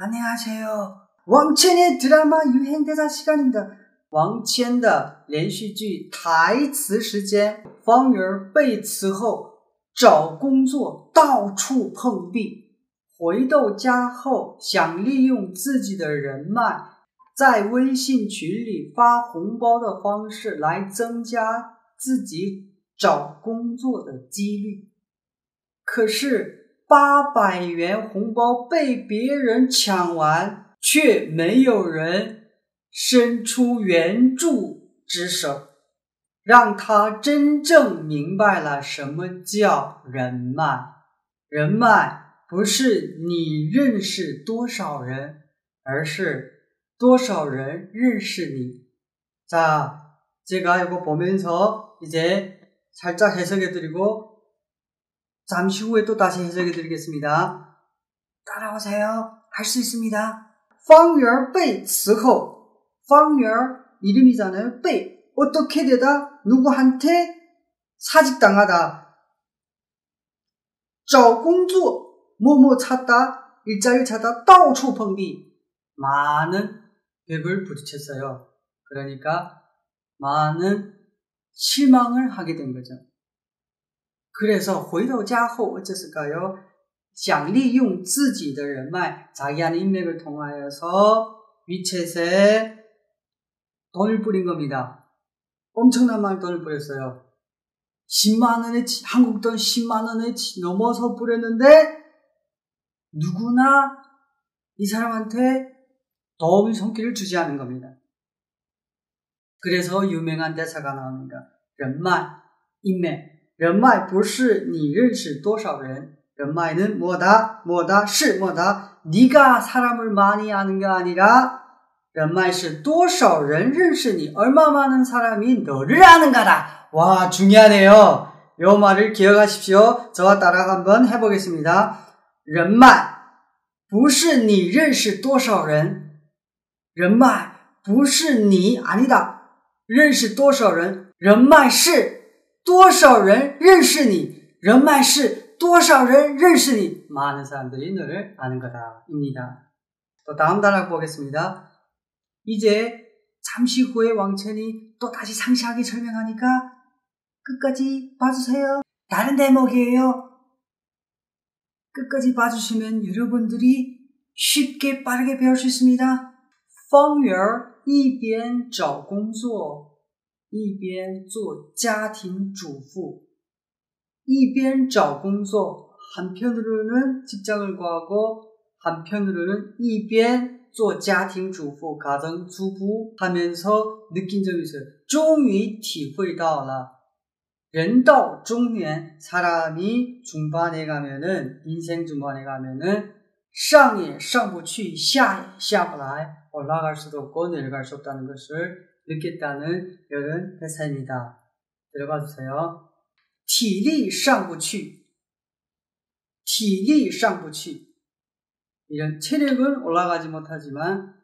안녕하세요. 왕첸의 드라마 유행대사 시간입니다. 왕첸的连续剧台词时间，方圆被辞后找工作到处碰壁，回到家后想利用自己的人脉，在微信群里发红包的方式来增加自己找工作的几率。可是 八百元红包被别人抢完，却没有人伸出援助之手，让他真正明白了什么叫人脉。人脉不是你认识多少人，而是多少人认识你。자제가이거보면서이제살짝해석해드리고 잠시 후에 또 다시 해석해 드리겠습니다. 따라오세요. 할 수 있습니다. 方圆被辞后方圆 이름이잖아요. 被 어떻게 되다? 누구한테 사직당하다. 找工作 뭐뭐 찾다. 일자리 찾다. 到处碰壁 많은 벽을 부딪혔어요. 그러니까 많은 실망을 하게 된 거죠. 그래서 回到家后 어쨌을까요? 想利用自己的人脉, 자기 안의 인맥을 통하여서 위챗에 돈을 뿌린 겁니다. 엄청난 많은 돈을 뿌렸어요. 10만 원에 한국 돈 10만 원에 넘어서 뿌렸는데 누구나 이 사람한테 도움의 손길을 주지 않은 겁니다. 그래서 유명한 대사가 나옵니다. 人脉, 인맥, 人脉不是你认识多少人，人脉는 뭐다? 뭐다? 是 뭐다? 네가 사람을 많이 아는 게 아니라 人脉是多少人认识你 얼마 많은 사람이 너를 아는가다. 와 중요하네요. 요 말을 기억하십시오. 저와 따라 한번 해보겠습니다. 人脉不是你认识多少人，人脉不是你 아니다. 认识多少人，人脉是 多少人认识你？人脉是多少人认识你？많은사람들이너를아는거다입니다또다음단락보겠습니다이제잠시후에왕천이또다시상세하게설명하니까끝까지봐주세요다른대목이에요끝까지봐주시면여러분들이쉽게빠르게배울수있습니다方圆一边找工作。 一边做家庭主妇，一边找工作。한편으로는직장을구하고한편으로는이변做家庭主妇가정주부하면서느낀점이있어요终于体会到了，人到中年，사람이중반에가면은인생중반에가면은上也上不去，下也下不来，올라갈수도없고내려갈수없다는것을 느꼈다는 이런 회사입니다. 들어봐 주세요. 体力上不去体力上不去 이런 체력은 올라가지 못하지만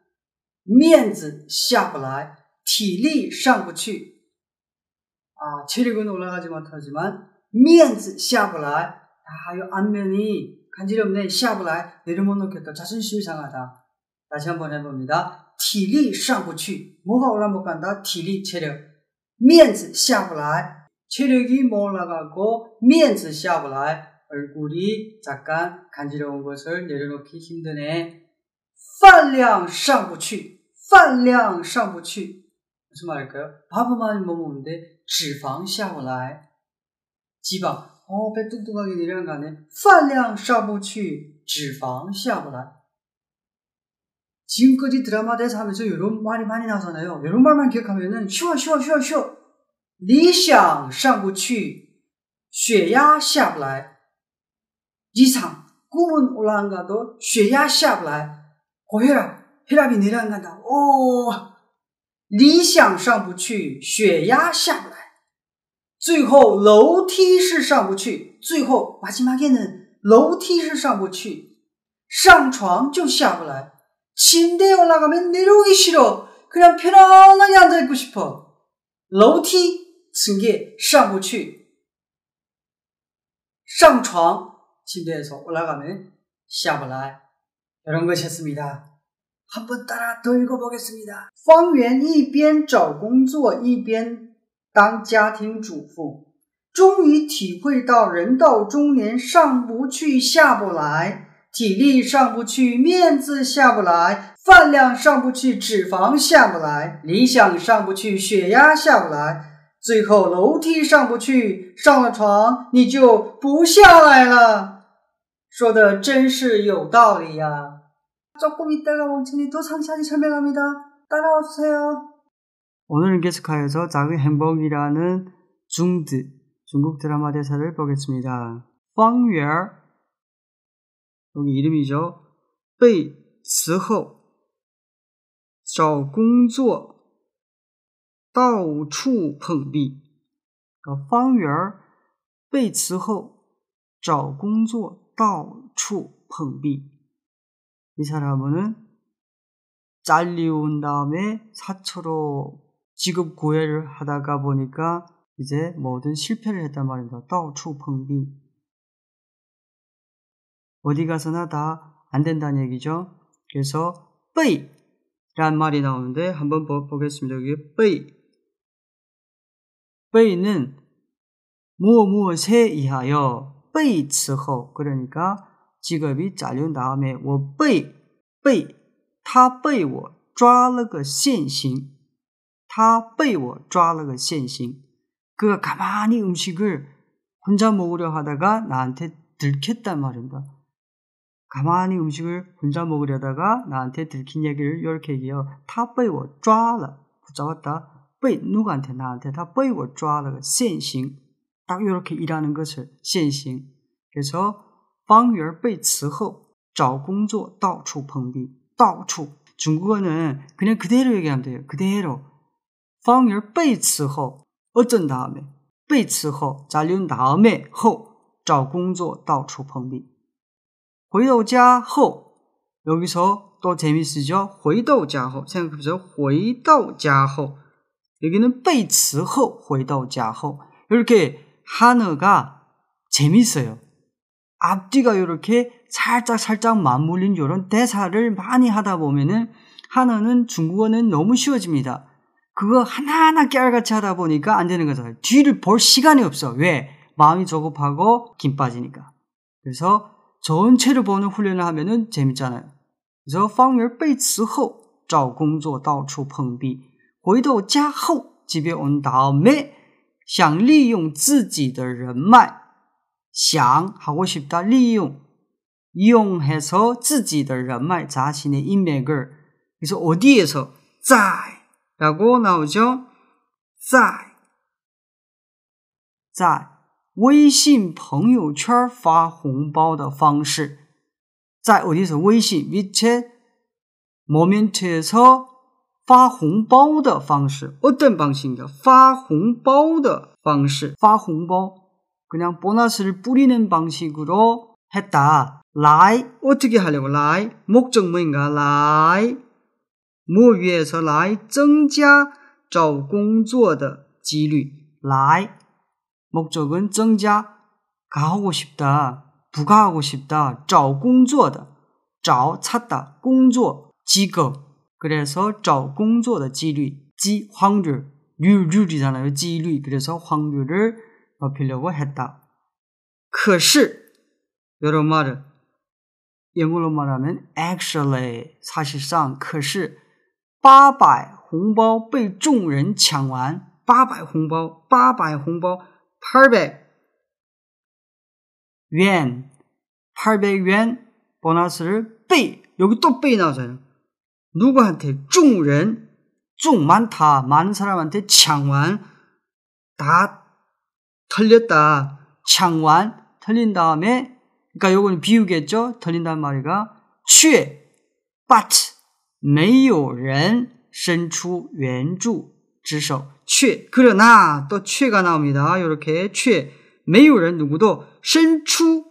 面子下不来体力上不去 아, 체력은 올라가지 못하지만 面子下不来 아, 이 안면이 간지럽네 下不来 내려못 놓겠다 자존심이 상하다 다시 한번 해봅니다. 体力上不去. 뭐가 올라 못 간다? 体力, 체력. 面子下不来. 체력이 못 올라가고 面子下不来. 얼굴이 잠깐 간지러운 것을 내려놓기 힘드네. 饭量上不去.饭量上不去. 무슨 말일까요? 밥을 많이 못 먹는데 脂肪下不来. 지방. 어, 배 뚱뚱하게 내려가네. 饭量上不去.脂肪下不来. 지금까지 드라마 대사 하면서 이런 말이 많이 나오잖아요. 이런 말만 기억하면은 쉬워 쉬워 쉬워 쉬워. 理想上不去,血压下不来. 이상 꿈은 올라간가도 血压下不来. 고혈압, 혈압이 내려간다. 오, 理想上不去,血压下不来.最后楼梯是上不去.最后 마지막에는 楼梯是上不去.上床就下不来. 침대에 올라가면 내려오기 싫어. 그냥 편안하게 앉아있고 싶어. 楼梯 층계 上不去.上床 침대에서 올라가면 下不来. 이런 것이었습니다. 한번 따라 더 읽어보겠습니다. 方圆一边找工作一边当家庭主妇，终于体会到人到中年上不去下不来， 体力上不去，面子下不来，饭量上不去，脂肪下不来，理想上不去，血压下不来，最后楼梯上不去，上了床你就不下来了。说的真是有道理呀！ 조금 있다가 멍청이 또 상세하게 설명합니다. 따라와 주세요. 오늘은 계속하여서 작은 행복이라는 중드 중국 드라마 대사를 보겠습니다. 方圆 여기 이름이죠. 被辞后找工作到处碰壁. 그러니까 方圆被辞后找工作到处碰壁. 이 사람은 잘리온 다음에 사초로 직업 고해를 하다가 보니까 이제 모든 실패를 했단 말입니다. 떠추펑비 어디 가서나 다 안 된다는 얘기죠. 그래서 빼이란 말이 나오는데 한번 보겠습니다. 여기 빼이 빼이는 무엇 무엇에 의하여 빼이 츠허 그러니까 직업이 잘린 다음에 我被被他被我抓了个现行他被我抓了个现行 그가 가만히 음식을 혼자 먹으려 하다가 나한테 들켰단 말입니다. 가만히 음식을 혼자 먹으려다가 나한테 들킨 얘기를 이렇게 얘기해요. 他被我抓了 붙잡았다. 被 누구한테 나한테 他被我抓了个现行딱 이렇게 일하는 것을 现行 그래서 方圆被辞后找工作到处碰壁，到处 중국어는 그냥 그대로 얘기하면 돼요. 그대로. 方圆被辞后 어쩐 다음에 被辞后 잘린 다음에 后找工作到处碰壁. 回到家后 여기서 또 재밌으죠? 回到家后 생각해보세요. 回到家后 여기는 被辞后回到家后 이렇게 한어가 재밌어요. 앞뒤가 이렇게 살짝 살짝 맞물린 이런 대사를 많이 하다 보면은 하나는 중국어는 너무 쉬워집니다. 그거 하나하나 깨알같이 하다 보니까 안 되는 거잖아요. 뒤를 볼 시간이 없어. 왜? 마음이 조급하고 김 빠지니까. 그래서 전체를 보는 훈련을 하면은 재밌잖아요. 그래서 方圆被辞后找工作到处碰壁回到家后 집에 온 다음에 想利用自己的人脉想 하고 싶다 利用 이용해서 自己的人脉 자신의 인맥을 그래서 어디에서 在라고 나오죠. 在在 微信朋友圈发红包的方式在 어디서 微信 밑에 모멘트에서 发红包的方式 어떤 방식인가? 发红包的方式发红包 그냥 보너스를 뿌리는 방식으로 했다. 라이 어떻게 하려고 라이 목적 뭐인가 라이 뭐 위해서 라이 增加找工作的几率 라이 목적은 增加 가하고 싶다 부가하고 싶다 找工作的找 찾다 工作 직업 그래서 找工作的几率지 확률 률률이잖아요 几率 그래서 확률을 높이려고 했다. 可是 여러 말은 영어로 말하면 actually 사실상 可是800红包被众人抢完800红包800红包 800元 800元 보너스를 被 여기 또被 나오잖아요. 누구한테 众人众 많다 많은 사람한테抢完 다 털렸다. 창완 털린 다음에 그러니까 요건 비유겠죠. 털린다는 말이가 却 but 没有人伸出援助 之手.却 그러나 또 却가 나옵니다. 이렇게 却没有人 누구도 伸出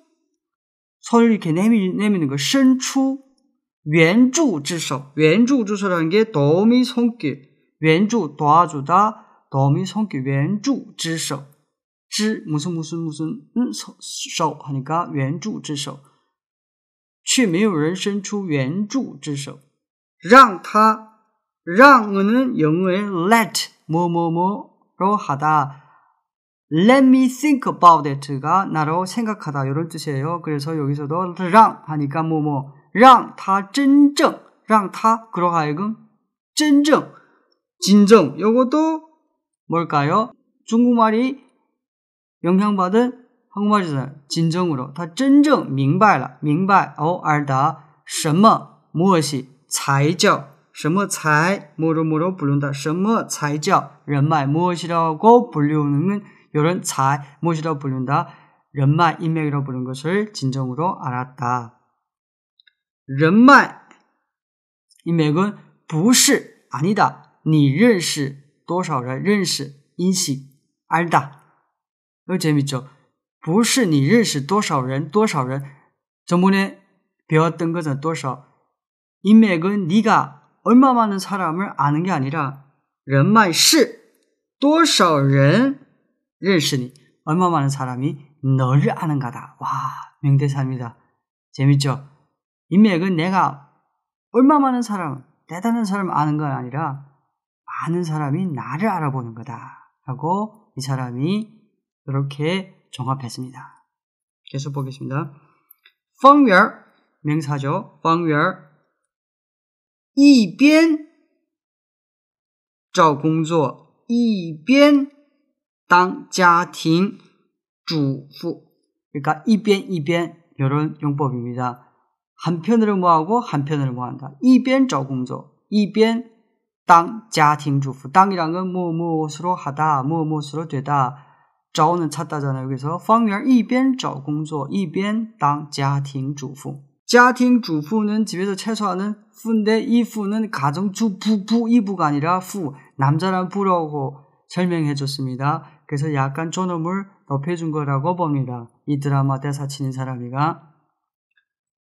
손을 이렇게 내미, 내미는 거 伸出援助之手援助之手라는 게 도미 손길 援助 도와주다 도미 손길 援助之手 之 무슨 무슨 무슨 음, 서, 하니까 援助之手 却没有人伸出援助之手，让他 让은영어의 let 뭐뭐뭐로 하다 let me think about it가 나로 생각하다 이런 뜻이에요. 그래서 여기서도 让 하니까 뭐뭐 让他真正让他 그러 하여금 真正 진정 요것도 뭘까요? 중국말이 영향받은 한국말이잖아요. 진정으로 他真正明白了明白어 알다 什么 무엇이 才叫 什么才 뭐로 뭐로 부른다 什么才叫人脉 무엇이라고 불리우는 이런 자 무엇이라고 부른다 人脉 인맥이라고 부르는 것을 진정으로 알았다. 人脉 인맥은 不是 아니다. 你认识多少人认识인식 알다. 이거 재밌죠? 不是你认识多少人多少人 전번에 배웠던 것은 多少 인맥은 네가 얼마 많은 사람을 아는 게 아니라 人脉是多少人认识你 얼마 많은 사람이 너를 아는 가다. 와 명대사입니다. 재밌죠? 인맥은 내가 얼마 많은 사람, 대단한 사람을 아는 건 아니라 많은 사람이 나를 알아보는 거다. 하고 이 사람이 이렇게 종합했습니다. 계속 보겠습니다. 方圆 명사죠. 方圆 一边找工作一边当家庭主妇 그러니까 一边一边 이런 용법입니다. 한편으로 뭐하고 한편으로 뭐한다. 一边找工作一边当家庭主妇 땅이란 건 뭐, 무엇으로 하다, 뭐, 무엇으로 되다. 找는 찾다잖아요. 그래서 方圆一边找工作一边当家庭主妇。 家庭主妇는 집에서 채소하는 부인데 이 부는 가정주부 부 이부가 아니라 부 남자란 부라고 설명해 줬습니다. 그래서 약간 존엄을 높여준 거라고 봅니다. 이 드라마 대사 치는 사람이가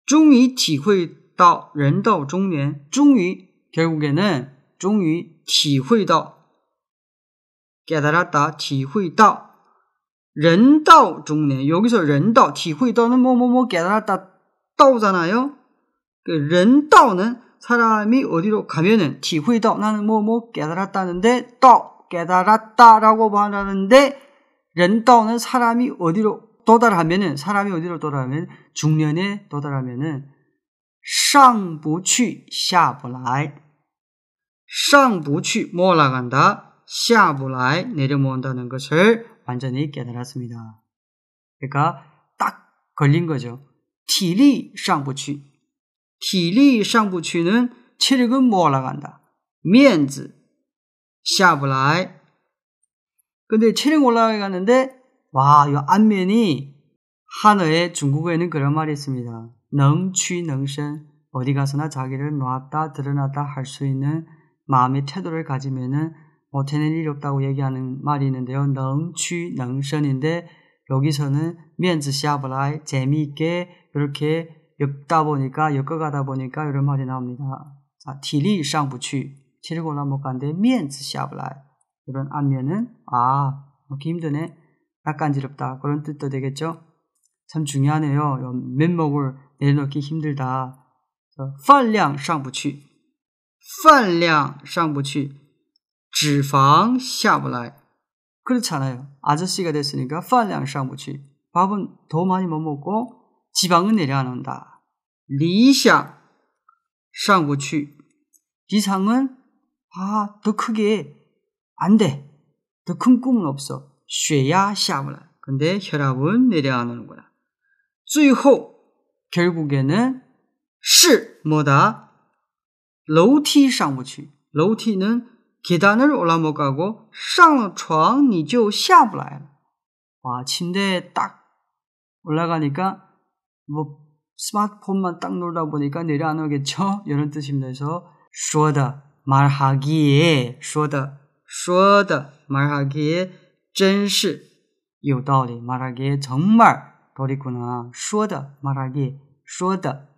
终于体会到人到中年终于 결국에는 终于体会到 깨달았다 体会到 렌다오 중년 여기서 렌다오 티후이다는 뭐뭐뭐 깨달았다 따오잖아요. 그 렌다오는 사람이 어디로 가면은 티후이다 나는 뭐뭐 깨달았다는데 따 깨달았다라고 말하는데 렌다오는 사람이 어디로 도달하면은 사람이 어디로 도달하면 중년에 도달하면은 上不去下不来上不去못 올라간다 下不来 내려온다는 것을 완전히 깨달았습니다. 그러니까 딱 걸린 거죠. 티리 상부취. 티리 상부취는 체력은 뭐 올라간다. 面子 샤블라이. 근데 체력 올라가는데 와, 이 안면이 한어에 중국어에는 그런 말이 있습니다. 능취 능신 어디 가서나 자기를 놨다 드러났다 할 수 있는 마음의 태도를 가지면은 못해낸 일이 없다고 얘기하는 말이 있는데요. 능취 능선인데 여기서는 면즈 샤브라이 재미있게 이렇게 엮다 보니까 엮어가다 보니까 이런 말이 나옵니다. 자, 티리 상부취 치르고 올라못 가는데 면즈 샤브라이 이런 안면은 아 먹기 힘드네 낯간지럽다 그런 뜻도 되겠죠. 참 중요하네요. 면목을 내려놓기 힘들다. 饭量上不去饭量上不去 脂肪下不来. 그렇잖아요. 아저씨가 됐으니까 饭量上不去. 밥은 더 많이 못 먹고 지방은 내려앉는다. 理想上不去. 이상은 아, 더 크게 안 돼. 더 큰 꿈은 없어. 血压下不来. 근데 혈압은 내려앉는 거야. 最后 결국에는 是 뭐다? 楼梯上不去.楼梯는 계단을 올라못 가고 上了床你就下不来了. 와, 침대에 딱 올라가니까 뭐 스마트폰만 딱 놀다 보니까 내려 안 오겠죠? 이런 뜻입니다. 그래서 说的 말하기에 说的说的 말하기에 真是有道理 말하기에 정말 도리구나 说的 말하기에 说的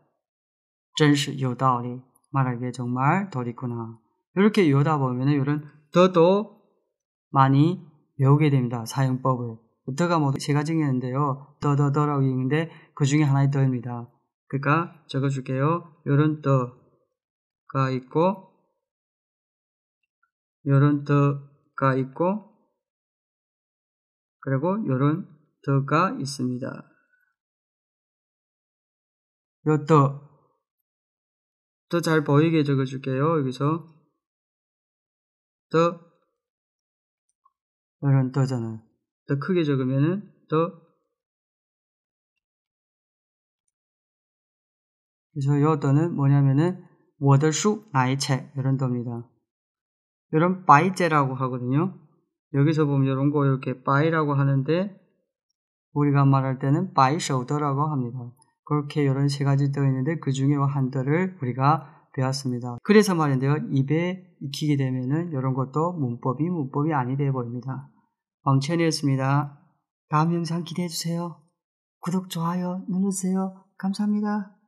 真是有道理 말하기에 정말 도리구나 이렇게 외우다 보면 이런 더도 많이 외우게 됩니다. 사용법을. 더가 모두 세 가지가 있는데요. 더더더라고 있는데 그 중에 하나의 더입니다. 그러니까 적어줄게요. 요런 더가 있고 요런 더가 있고 그리고 요런 더가 있습니다. 요 的, 더 잘 보이게 적어줄게요. 여기서 더 이런 的잖아요. 더 크게 적으면은 的 그래서 요 的는 뭐냐면은 我的书 나의 책 이런 的입니다. 이런 바이제라고 하거든요. 여기서 보면 이런 거 이렇게 白라고 하는데 우리가 말할 때는 白勺的라고 합니다. 그렇게 이런 세 가지 的 있는데 그 중에 한 的를 우리가 배웠습니다. 그래서 말인데요. 입에 익히게 되면은 이런 것도 문법이 문법이 아니 돼 보입니다. 왕천이었습니다. 다음 영상 기대해 주세요. 구독, 좋아요 눌러주세요. 감사합니다.